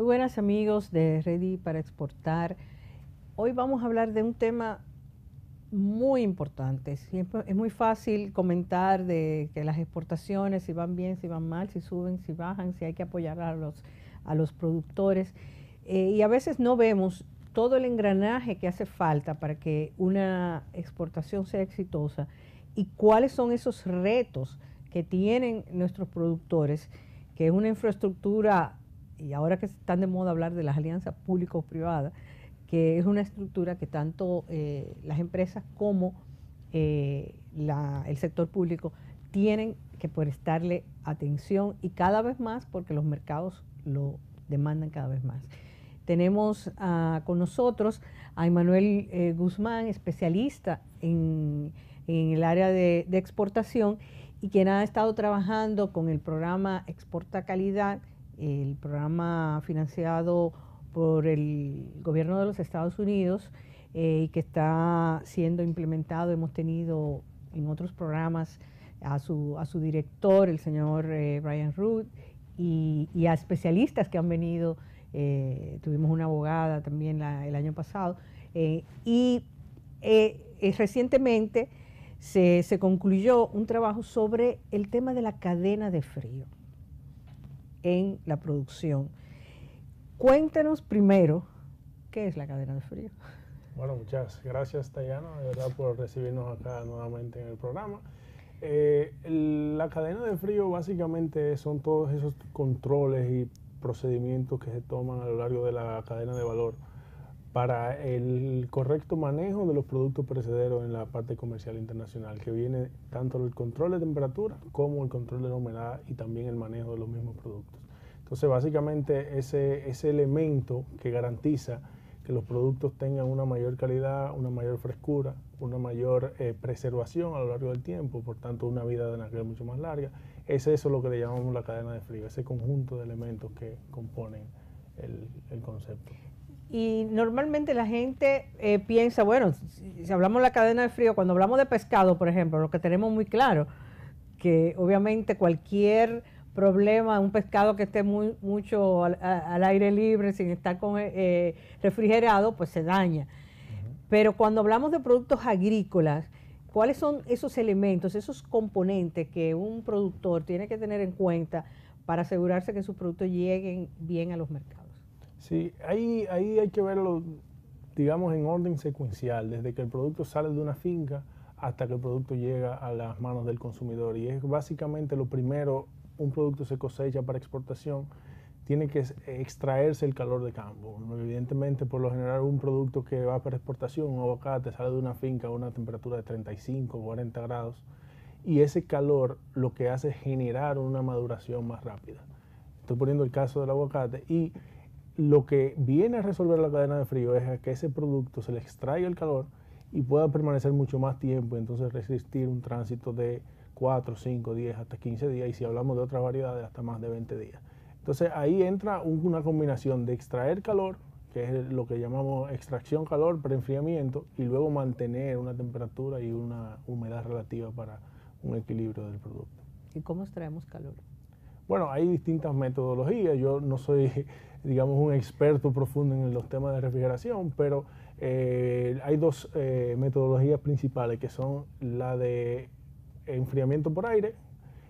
Muy buenas amigos de Ready para Exportar. Hoy vamos a hablar de un tema muy importante. es muy fácil comentar de que las exportaciones, si van bien, si van mal, si suben, si bajan, si hay que apoyar a los, a los productores. Eh, y a veces no vemos todo el engranaje que hace falta para que una exportación sea exitosa y cuáles son esos retos que tienen nuestros productores, que es una infraestructura, y ahora que están de moda hablar de las alianzas público-privadas, que es una estructura que tanto eh, las empresas como eh, el sector público tienen que prestarle atención y cada vez más porque los mercados lo demandan cada vez más. Tenemos ah, con nosotros a Emanuel eh, Guzmán, especialista en, el área de, exportación y quien ha estado trabajando con el programa Exporta Calidad, el programa financiado por el gobierno de los Estados Unidos eh, y que está siendo implementado. Hemos tenido en otros programas a su, a su director, el señor eh, Brian Root, y, a especialistas que han venido. Eh, tuvimos una abogada también el año pasado. y recientemente se, se concluyó un trabajo sobre el tema de la cadena de frío en la producción. Cuéntanos primero, ¿qué es la cadena de frío? Bueno, muchas gracias, Tayana, de verdad, por recibirnos acá nuevamente en el programa. Eh, la cadena de frío básicamente son todos esos controles y procedimientos que se toman a lo largo de la cadena de valor para el correcto manejo de los productos perecederos en la parte comercial internacional, que viene tanto el control de temperatura como el control de la humedad y también el manejo de los mismos productos. Entonces, básicamente ese, ese elemento que garantiza que los productos tengan una mayor calidad, una mayor frescura, una mayor eh, preservación a lo largo del tiempo, por tanto una vida de naquel mucho más larga, es eso lo que le llamamos la cadena de frío, ese conjunto de elementos que componen el concepto. Y normalmente la gente eh, piensa, bueno, si, hablamos de la cadena de frío, cuando hablamos de pescado, por ejemplo, lo que tenemos muy claro, que obviamente cualquier problema, un pescado que esté muy, mucho al, aire libre, sin estar con, eh, refrigerado, pues se daña. Pero cuando hablamos de productos agrícolas, ¿cuáles son esos elementos, esos componentes que un productor tiene que tener en cuenta para asegurarse que sus productos lleguen bien a los mercados? Sí, ahí, ahí hay que verlo, digamos, en orden secuencial, desde que el producto sale de una finca hasta que el producto llega a las manos del consumidor. Y es básicamente lo primero, un producto se cosecha para exportación, tiene que extraerse el calor de campo. Evidentemente, por lo general, un producto que va para exportación, un aguacate, sale de una finca a una temperatura de 35, 40 grados, y ese calor lo que hace es generar una maduración más rápida. Estoy poniendo el caso del aguacate y lo que viene a resolver la cadena de frío es que ese producto se le extraiga el calor y pueda permanecer mucho más tiempo, entonces resistir un tránsito de 4, 5, 10, hasta 15 días y si hablamos de otras variedades hasta más de 20 días. Entonces ahí entra una combinación de extraer calor, que es lo que llamamos extracción calor, preenfriamiento, y luego mantener una temperatura y una humedad relativa para un equilibrio del producto. ¿Y cómo extraemos calor? Bueno, hay distintas metodologías. Yo no soy digamos, un experto profundo en los temas de refrigeración, pero eh, hay dos eh, metodologías principales que son la de enfriamiento por aire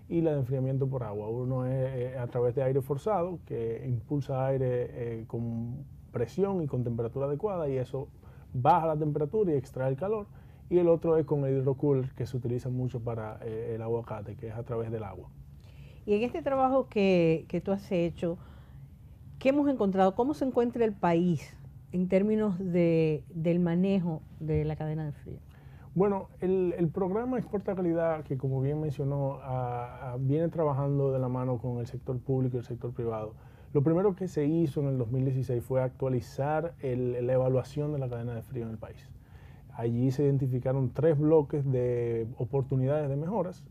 y la de enfriamiento por agua. Uno es eh, a través de aire forzado, que impulsa aire con presión y con temperatura adecuada y eso baja la temperatura y extrae el calor. Y el otro es con el hidrocooler, que se utiliza mucho para el aguacate, que es a través del agua. Y en este trabajo que, que tú has hecho, ¿Qué hemos encontrado? ¿Cómo se encuentra el país en términos de, del manejo de la cadena de frío? Bueno, el, programa Exporta Calidad, que como bien mencionó, viene trabajando de la mano con el sector público y el sector privado. Lo primero que se hizo en el 2016 fue actualizar la evaluación de la cadena de frío en el país. Allí se identificaron tres bloques de oportunidades de mejoras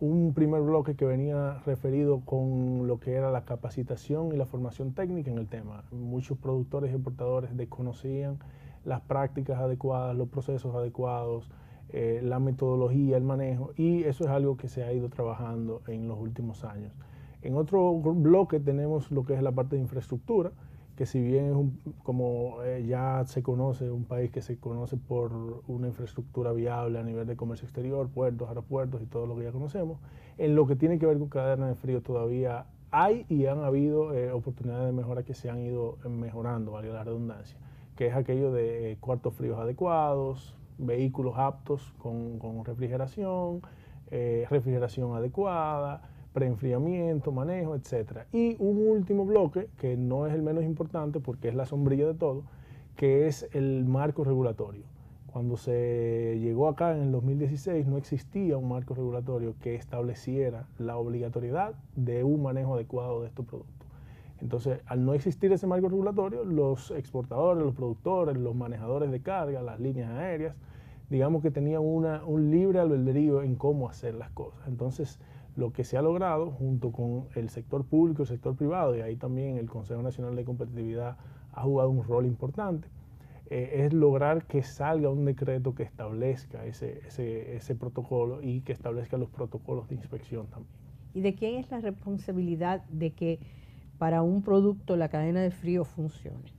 un primer bloque que venía referido con lo que era la capacitación y la formación técnica en el tema. Muchos productores y exportadores desconocían las prácticas adecuadas, los procesos adecuados, eh, la metodología, el manejo, y eso es algo que se ha ido trabajando en los últimos años. En otro bloque tenemos lo que es la parte de infraestructura, que si bien es un, como eh, ya se conoce, un país que se conoce por una infraestructura viable a nivel de comercio exterior, puertos, aeropuertos y todo lo que ya conocemos, en lo que tiene que ver con cadena de frío todavía hay y han habido eh, oportunidades de mejora que se han ido mejorando, valga la redundancia, que es aquello de cuartos fríos adecuados, vehículos aptos con, con refrigeración, refrigeración adecuada, preenfriamiento, manejo, etc. Y un último bloque, que no es el menos importante porque es la sombrilla de todo, que es el marco regulatorio. Cuando se llegó acá en el 2016 no existía un marco regulatorio que estableciera la obligatoriedad de un manejo adecuado de estos productos. Entonces, al no existir ese marco regulatorio, los exportadores, los productores, los manejadores de carga, las líneas aéreas, digamos que tenían una, un libre albedrío en cómo hacer las cosas. Entonces, lo que se ha logrado junto con el sector público, el sector privado, y ahí también el Consejo Nacional de Competitividad ha jugado un rol importante, eh, es lograr que salga un decreto que establezca ese, ese, ese protocolo y que establezca los protocolos de inspección también. ¿Y de quién es la responsabilidad de que para un producto la cadena de frío funcione?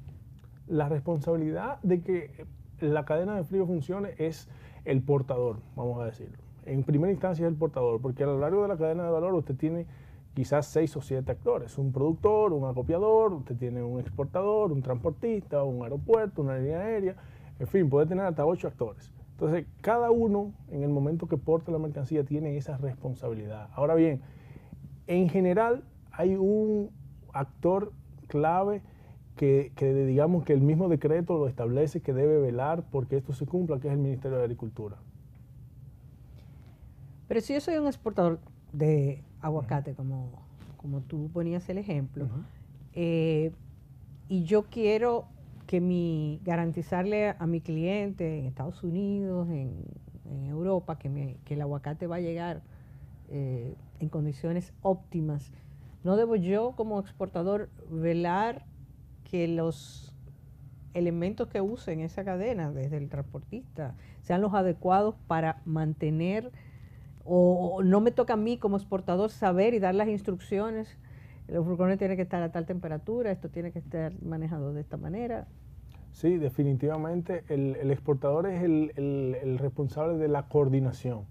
La responsabilidad de que la cadena de frío funcione es el portador, vamos a decirlo en primera instancia es el portador, porque a lo largo de la cadena de valor usted tiene quizás seis o siete actores, un productor, un acopiador, usted tiene un exportador, un transportista, un aeropuerto, una línea aérea, en fin, puede tener hasta ocho actores. Entonces, cada uno en el momento que porta la mercancía tiene esa responsabilidad. Ahora bien, en general hay un actor clave que, digamos que el mismo decreto lo establece que debe velar porque esto se cumpla, que es el Ministerio de Agricultura. Pero si yo soy un exportador de aguacate, como, como tú ponías el ejemplo, eh, y yo quiero que mi garantizarle a mi cliente en Estados Unidos, en, Europa, que, que, el aguacate va a llegar eh, en condiciones óptimas, ¿no debo yo como exportador velar que los elementos que use en esa cadena, desde el transportista, sean los adecuados para mantener o no me toca a mí como exportador saber y dar las instrucciones. Los furgones tienen que estar a tal temperatura, esto tiene que estar manejado de esta manera. Sí, definitivamente el, exportador es el, responsable de la coordinación,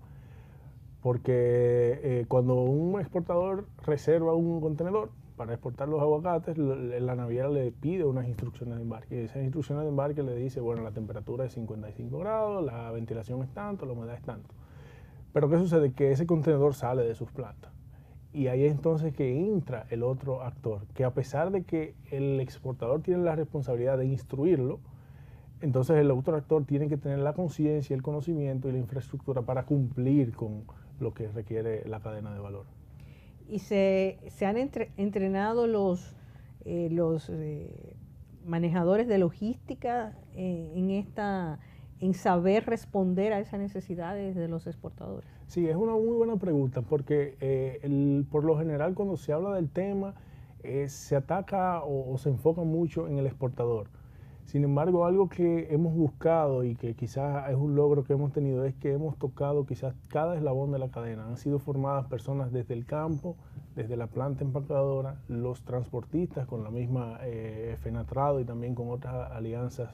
porque eh, cuando un exportador reserva un contenedor para exportar los aguacates, la naviera le pide unas instrucciones de embarque. Y esas instrucciones de embarque le dice, bueno, la temperatura es 55 grados, la ventilación es tanto, la humedad es tanto. Pero ¿qué sucede? Que ese contenedor sale de sus plantas. Y ahí es entonces que entra el otro actor, que a pesar de que el exportador tiene la responsabilidad de instruirlo, entonces el otro actor tiene que tener la conciencia, el conocimiento y la infraestructura para cumplir con lo que requiere la cadena de valor. ¿Y se, han entrenado los, eh, los eh, manejadores de logística eh, en esta en saber responder a esas necesidades de los exportadores? Sí, es una muy buena pregunta porque eh, por lo general cuando se habla del tema eh, se ataca o, se enfoca mucho en el exportador. Sin embargo, algo que hemos buscado y que quizás es un logro que hemos tenido es que hemos tocado quizás cada eslabón de la cadena. Han sido formadas personas desde el campo, desde la planta empacadora, los transportistas con la misma eh, FENATRADO y también con otras alianzas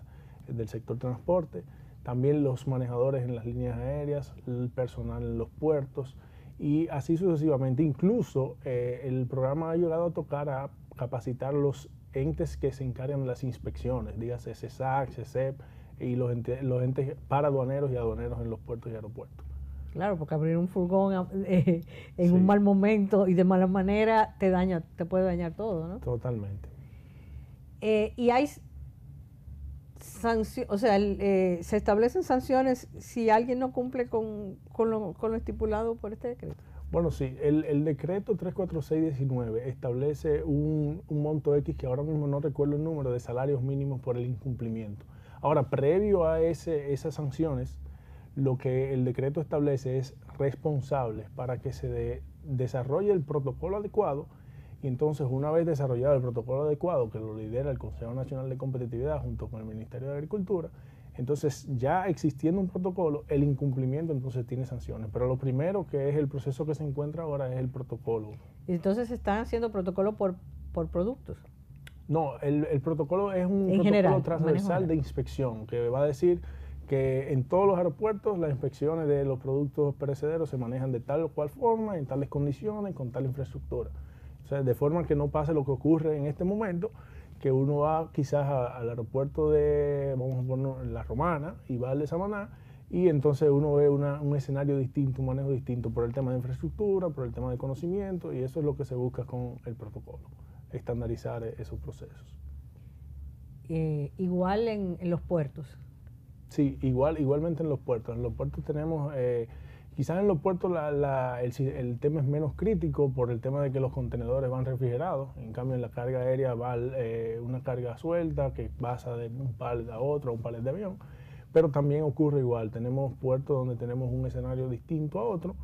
del sector transporte, también los manejadores en las líneas aéreas, el personal en los puertos y así sucesivamente. Incluso eh, el programa ha llegado a tocar a capacitar los entes que se encargan de las inspecciones, dígase CESAC, CESEP y los entes, los entes para aduaneros y aduaneros en los puertos y aeropuertos. Claro, porque abrir un furgón eh, en un mal momento y de mala manera te daña, te puede dañar todo, ¿no? Totalmente. Eh, y hay o sea, eh, se establecen sanciones si alguien no cumple con, lo, estipulado por este decreto. Bueno, sí, el, decreto 34619 establece un, monto X que ahora mismo no recuerdo el número de salarios mínimos por el incumplimiento. Ahora, previo a esas sanciones, lo que el decreto establece es responsables para que se desarrolle el protocolo adecuado y entonces, una vez desarrollado el protocolo adecuado que lo lidera el Consejo Nacional de Competitividad junto con el Ministerio de Agricultura, entonces ya existiendo un protocolo, el incumplimiento entonces tiene sanciones. Pero lo primero que es el proceso que se encuentra ahora es el protocolo. Entonces están haciendo protocolo por, por productos. No, el, protocolo es un protocolo transversal de inspección que va a decir que en todos los aeropuertos las inspecciones de los productos perecederos se manejan de tal o cual forma, en tales condiciones, con tal infraestructura. O sea, de forma que no pase lo que ocurre en este momento, que uno va quizás al aeropuerto de, vamos a poner la Romana, y va al de Samaná, y entonces uno ve un escenario distinto, un manejo distinto por el tema de infraestructura, por el tema de conocimiento, y eso es lo que se busca con el protocolo, estandarizar esos procesos. Eh, igual en, los puertos. Sí, igual, igualmente en los puertos. En los puertos tenemos, eh, quizás en los puertos el, tema es menos crítico por el tema de que los contenedores van refrigerados. En cambio, en la carga aérea va eh, una carga suelta que pasa de un palet a otro, un palet de avión. Pero también ocurre igual. Tenemos puertos donde tenemos un escenario distinto a otro.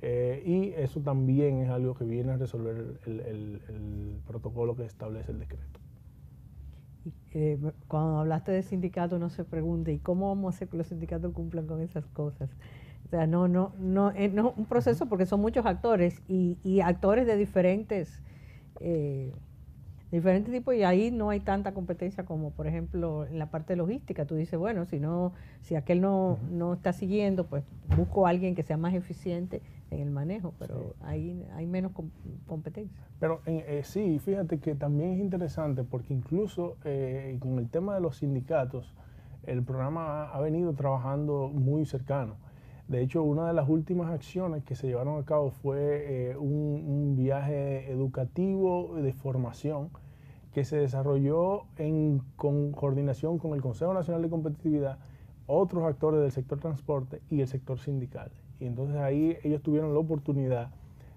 Eh, y eso también es algo que viene a resolver el protocolo que establece el decreto. Eh, cuando hablaste de sindicato no se pregunte, ¿y cómo vamos a hacer que los sindicatos cumplan con esas cosas? O sea, no, no, no, es un proceso porque son muchos actores y, actores de diferentes, eh, diferentes tipos y ahí no hay tanta competencia como, por ejemplo, en la parte logística. Tú dices, bueno, si no, si aquel no, no está siguiendo, pues busco a alguien que sea más eficiente en el manejo, pero ahí hay menos competencia. Pero eh, sí, fíjate que también es interesante porque incluso eh, con el tema de los sindicatos, el programa ha, venido trabajando muy cercano. De hecho, una de las últimas acciones que se llevaron a cabo fue eh, un, viaje educativo de formación que se desarrolló en coordinación con el Consejo Nacional de Competitividad, otros actores del sector transporte y el sector sindical. Y entonces ahí ellos tuvieron la oportunidad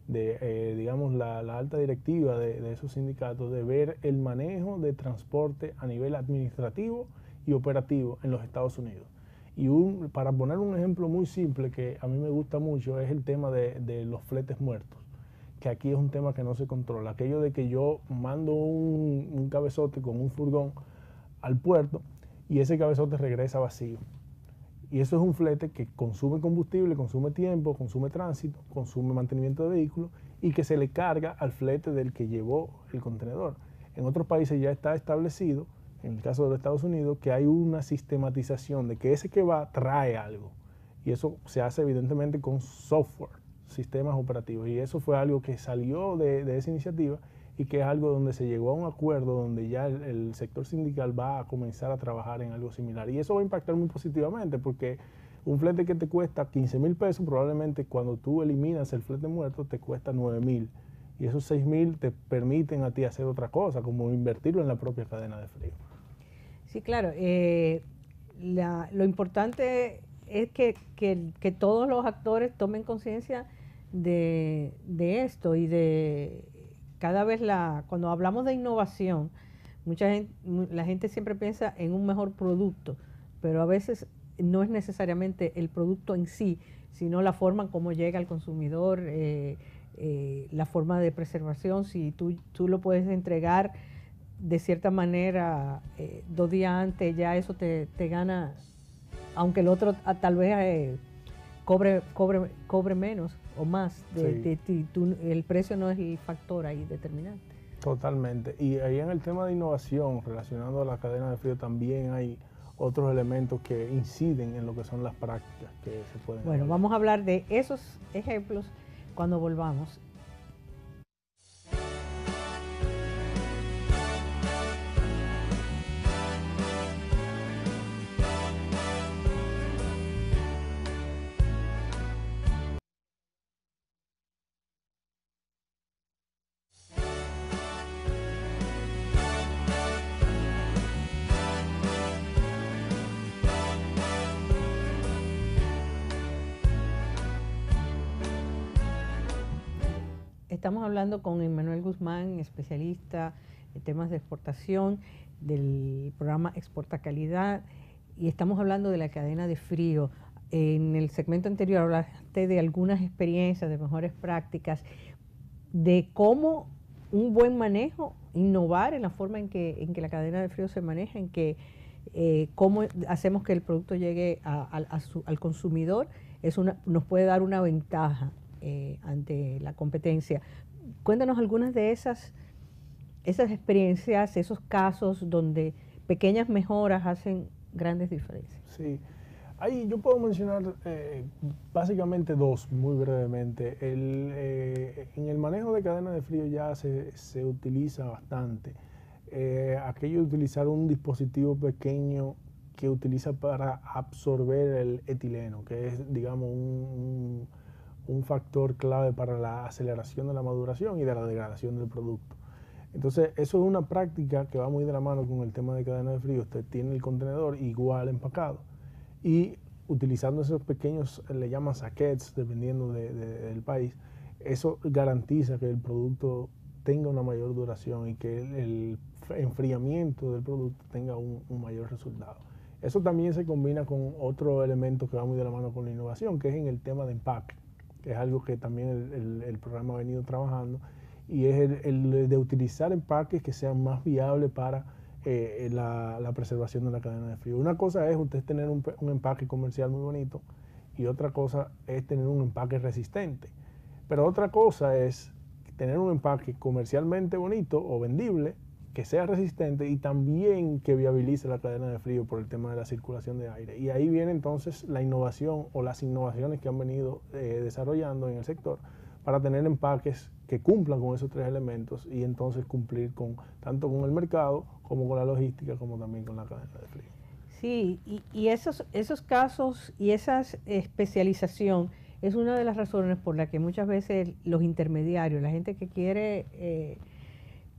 de, eh, digamos, la, alta directiva de, esos sindicatos de ver el manejo de transporte a nivel administrativo y operativo en los Estados Unidos. Y un, para poner un ejemplo muy simple que a mí me gusta mucho es el tema de, los fletes muertos, que aquí es un tema que no se controla. Aquello de que yo mando un, un cabezote con un furgón al puerto y ese cabezote regresa vacío. Y eso es un flete que consume combustible, consume tiempo, consume tránsito, consume mantenimiento de vehículos y que se le carga al flete del que llevó el contenedor. En otros países ya está establecido, en el caso de los Estados Unidos, que hay una sistematización de que ese que va trae algo. Y eso se hace evidentemente con software, sistemas operativos. Y eso fue algo que salió de, esa iniciativa y que es algo donde se llegó a un acuerdo donde ya el, sector sindical va a comenzar a trabajar en algo similar. Y eso va a impactar muy positivamente porque un flete que te cuesta 15 mil pesos, probablemente cuando tú eliminas el flete muerto te cuesta 9 mil. Y esos 6 mil te permiten a ti hacer otra cosa, como invertirlo en la propia cadena de frío. Sí, claro. Eh, lo importante es que, que, todos los actores tomen conciencia de, de esto y de cada vez la, cuando hablamos de innovación, mucha gente, la gente siempre piensa en un mejor producto, pero a veces no es necesariamente el producto en sí, sino la forma en cómo llega al consumidor, eh, eh, la forma de preservación, si tú, tú lo puedes entregar de cierta manera eh, dos días antes, ya eso te, te, gana, aunque el otro ah, tal vez cobre, cobre, cobre menos o más de, el precio no es el factor ahí determinante. Totalmente. Y ahí en el tema de innovación, relacionado a la cadena de frío, también hay otros elementos que inciden en lo que son las prácticas que se pueden. Bueno, vamos a hablar de esos ejemplos cuando volvamos Estamos hablando con Emanuel Guzmán, especialista en temas de exportación del programa Exporta Calidad y estamos hablando de la cadena de frío. En el segmento anterior hablaste de algunas experiencias, de mejores prácticas, de cómo un buen manejo, innovar en la forma en que, en que la cadena de frío se maneja, en que eh, cómo hacemos que el producto llegue al consumidor, eso nos puede dar una ventaja eh, ante la competencia. Cuéntanos algunas de esas esas experiencias, esos casos donde pequeñas mejoras hacen grandes diferencias. Sí. Ahí yo puedo mencionar eh, básicamente dos, muy brevemente. El, eh, en el manejo de cadena de frío ya se, se utiliza bastante. Eh, aquello de utilizar un dispositivo pequeño que utiliza para absorber el etileno, que es, digamos, un, un factor clave para la aceleración de la maduración y de la degradación del producto. Entonces, eso es una práctica que va muy de la mano con el tema de cadena de frío. Usted tiene el contenedor igual empacado y utilizando esos pequeños, le llaman saquets, dependiendo del país, eso garantiza que el producto tenga una mayor duración y que el, enfriamiento del producto tenga un, mayor resultado. Eso también se combina con otro elemento que va muy de la mano con la innovación, que es en el tema de empaque, es algo que también el, programa ha venido trabajando, y es el, de utilizar empaques que sean más viables para eh, la, preservación de la cadena de frío. Una cosa es usted tener un, empaque comercial muy bonito y otra cosa es tener un empaque resistente. Pero otra cosa es tener un empaque comercialmente bonito o vendible que sea resistente y también que viabilice la cadena de frío por el tema de la circulación de aire. Y ahí viene entonces la innovación o las innovaciones que han venido eh, desarrollando en el sector para tener empaques que cumplan con esos tres elementos y entonces cumplir con tanto con el mercado como con la logística como también con la cadena de frío. Sí, y, esos, esos casos y esa especialización es una de las razones por las que muchas veces los intermediarios, la gente que quiere eh,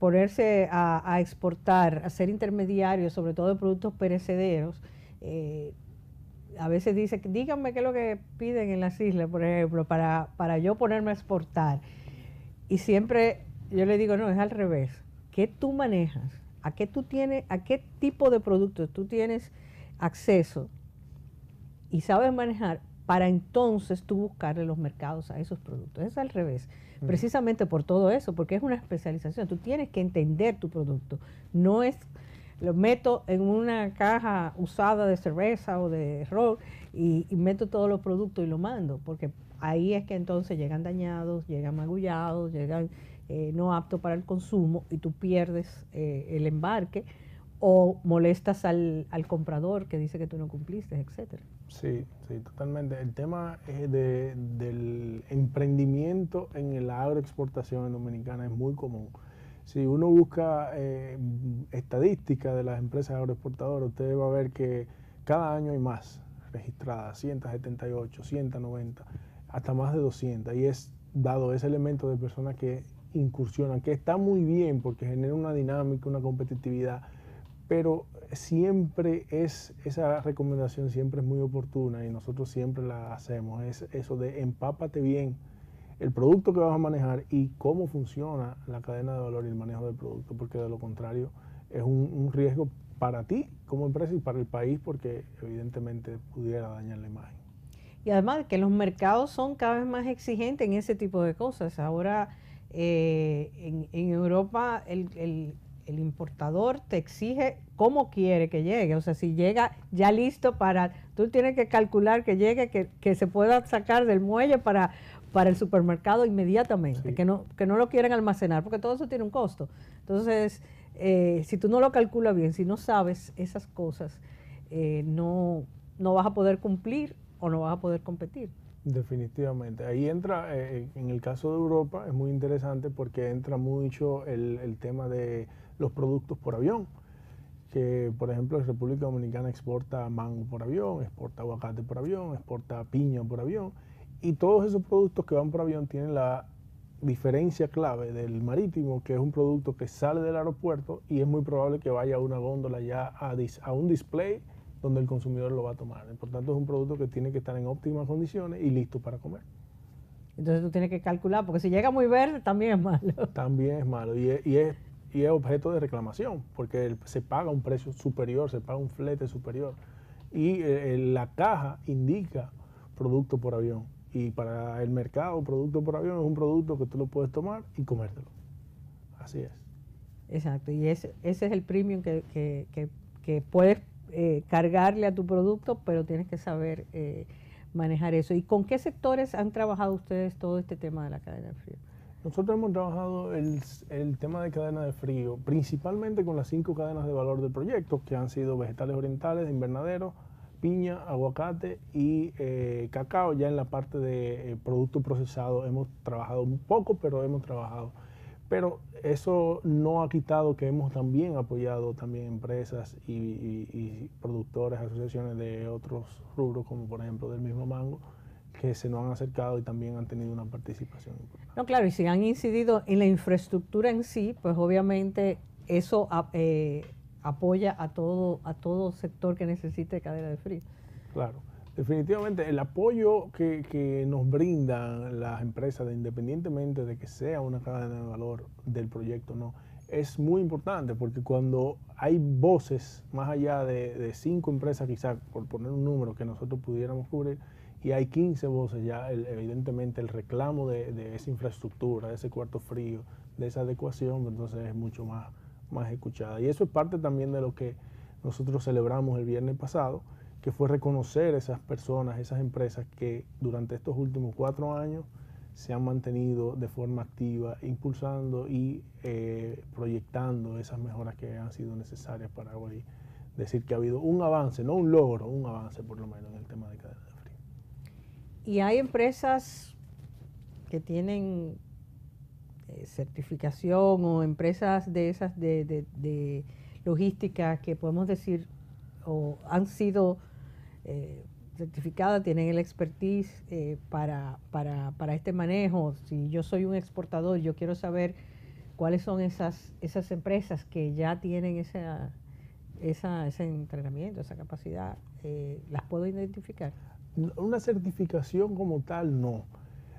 ponerse a, exportar, a ser intermediarios, sobre todo de productos perecederos, eh, a veces dice, díganme qué es lo que piden en las islas, por ejemplo, para, para yo ponerme a exportar. Y siempre yo le digo, no, es al revés. ¿Qué tú manejas? ¿A qué tú tienes, a qué tipo de productos tú tienes acceso y sabes manejar para entonces tú buscarle los mercados a esos productos? Es al revés precisamente por todo eso, porque es una especialización. Tú tienes que entender tu producto. No es, lo meto en una caja usada de cerveza o de rock y, meto todos los productos y lo mando, porque ahí es que entonces llegan dañados, llegan magullados, llegan eh, no aptos para el consumo y tú pierdes eh, el embarque o molestas al, al, comprador que dice que tú no cumpliste, etcétera. Sí, sí, totalmente. El tema de, del emprendimiento en la agroexportación Dominicana es muy común. Si uno busca eh, estadísticas de las empresas agroexportadoras, usted va a ver que cada año hay más registradas, 178, 190, hasta más de 200. Y es dado ese elemento de personas que incursionan, que está muy bien porque genera una dinámica, una competitividad pero siempre es, esa recomendación siempre es muy oportuna y nosotros siempre la hacemos, es eso de empápate bien el producto que vas a manejar y cómo funciona la cadena de valor y el manejo del producto, porque de lo contrario es un, riesgo para ti como empresa y para el país porque evidentemente pudiera dañar la imagen. Y además que los mercados son cada vez más exigentes en ese tipo de cosas. Ahora eh, en, Europa el, el importador te exige cómo quiere que llegue. O sea, si llega ya listo para, tú tienes que calcular que llegue, que, se pueda sacar del muelle para, para el supermercado inmediatamente, que, no, que no lo quieren almacenar, porque todo eso tiene un costo. Entonces, eh, si tú no lo calculas bien, si no sabes esas cosas, eh, no, no vas a poder cumplir o no vas a poder competir. Definitivamente. Ahí entra, eh, en el caso de Europa, es muy interesante porque entra mucho el, el tema de los productos por avión. Que, por ejemplo, la República Dominicana exporta mango por avión, exporta aguacate por avión, exporta piña por avión. Y todos esos productos que van por avión tienen la diferencia clave del marítimo, que es un producto que sale del aeropuerto y es muy probable que vaya a una góndola ya a, a un display donde el consumidor lo va a tomar. Por tanto, es un producto que tiene que estar en óptimas condiciones y listo para comer. Entonces tú tienes que calcular, porque si llega muy verde también es malo. También es malo. Y y es y es objeto de reclamación, porque se paga un precio superior, se paga un flete superior. Y eh, la caja indica producto por avión. Y para el mercado, producto por avión es un producto que tú lo puedes tomar y comértelo. Así es. Exacto, y ese, ese es el premium que, que, que, puedes eh, cargarle a tu producto, pero tienes que saber eh, manejar eso. ¿Y con qué sectores han trabajado ustedes todo este tema de la cadena de frío? Nosotros hemos trabajado el, tema de cadena de frío, principalmente con las cinco cadenas de valor del proyecto, que han sido vegetales orientales, de invernadero, piña, aguacate y eh, cacao. Ya en la parte de eh, producto procesado hemos trabajado un poco, pero hemos trabajado. Pero eso no ha quitado que hemos también apoyado también empresas y productores, asociaciones de otros rubros, como por ejemplo del mismo mango, que se nos han acercado y también han tenido una participación importante. No, claro, y si han incidido en la infraestructura en sí, pues obviamente eso eh, apoya a todo, a todo sector que necesite cadena de frío. Claro, definitivamente el apoyo que, que nos brindan las empresas, independientemente de que sea una cadena de valor del proyecto no, es muy importante porque cuando hay voces más allá de, de cinco empresas, quizás por poner un número que nosotros pudiéramos cubrir, y hay 15 voces ya, evidentemente el reclamo de, esa infraestructura, de ese cuarto frío, de esa adecuación, entonces es mucho más, más escuchada. Y eso es parte también de lo que nosotros celebramos el viernes pasado, que fue reconocer esas personas, esas empresas que durante estos últimos cuatro años se han mantenido de forma activa, impulsando y eh, proyectando esas mejoras que han sido necesarias para hoy decir que ha habido un avance, no un logro, un avance por lo menos en el tema de cadena y hay empresas que tienen eh, certificación o empresas de esas de, logística que podemos decir o han sido eh, certificadas, tienen el expertise eh, para, para, este manejo. Si yo soy un exportador, yo quiero saber cuáles son esas, esas empresas que ya tienen esa, esa, ese entrenamiento, esa capacidad. ¿Las puedo identificar? Una certificación como tal no.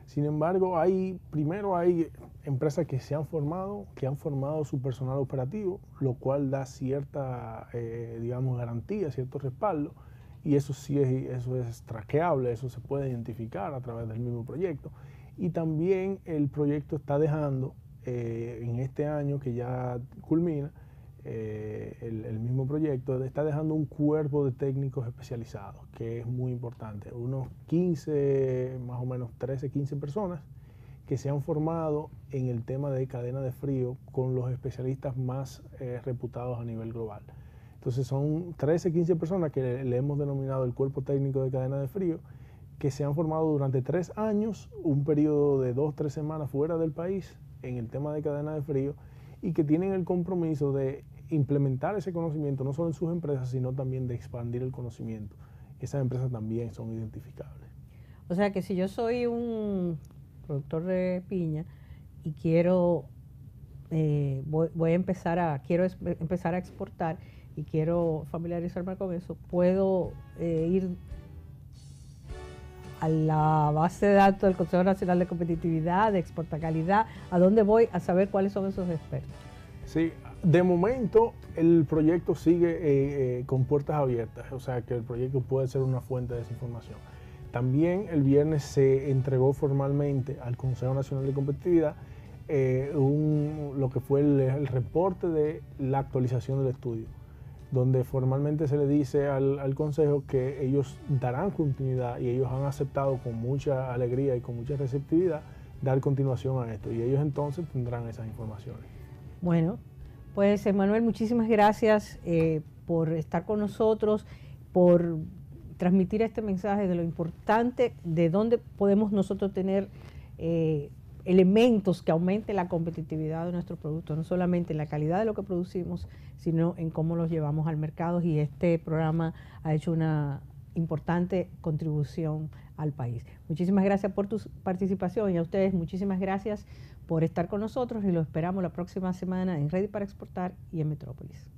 Sin embargo, hay, primero hay empresas que se han formado, que han formado su personal operativo, lo cual da cierta, eh, digamos, garantía, cierto respaldo, y eso sí es, eso es traqueable, eso se puede identificar a través del mismo proyecto. Y también el proyecto está dejando, eh, en este año que ya culmina, eh, el, mismo proyecto, está dejando un cuerpo de técnicos especializados, que es muy importante. Unos 15, más o menos 13, 15 personas que se han formado en el tema de cadena de frío con los especialistas más eh, reputados a nivel global. Entonces son 13, 15 personas que le, hemos denominado el cuerpo técnico de cadena de frío, que se han formado durante tres años, un periodo de dos, tres semanas fuera del país en el tema de cadena de frío y que tienen el compromiso de implementar ese conocimiento no solo en sus empresas, sino también de expandir el conocimiento. Esas empresas también son identificables. O sea que si yo soy un productor de piña y quiero, eh, voy, a empezar a, quiero empezar a exportar y quiero familiarizarme con eso, puedo eh, ir a la base de datos del Consejo Nacional de Competitividad, de Exportacalidad, a dónde voy a saber cuáles son esos expertos. Sí, de momento, el proyecto sigue eh, eh, con puertas abiertas, o sea que el proyecto puede ser una fuente de esa información. También el viernes se entregó formalmente al Consejo Nacional de Competitividad eh, lo que fue el, reporte de la actualización del estudio, donde formalmente se le dice al, al Consejo que ellos darán continuidad y ellos han aceptado con mucha alegría y con mucha receptividad dar continuación a esto y ellos entonces tendrán esas informaciones. Bueno, pues Emanuel, muchísimas gracias eh, por estar con nosotros, por transmitir este mensaje de lo importante de dónde podemos nosotros tener eh, elementos que aumenten la competitividad de nuestros productos, no solamente en la calidad de lo que producimos, sino en cómo los llevamos al mercado y este programa ha hecho una importante contribución al país. Muchísimas gracias por tu participación y a ustedes muchísimas gracias por estar con nosotros y lo esperamos la próxima semana en Ready para Exportar y en Metrópolis.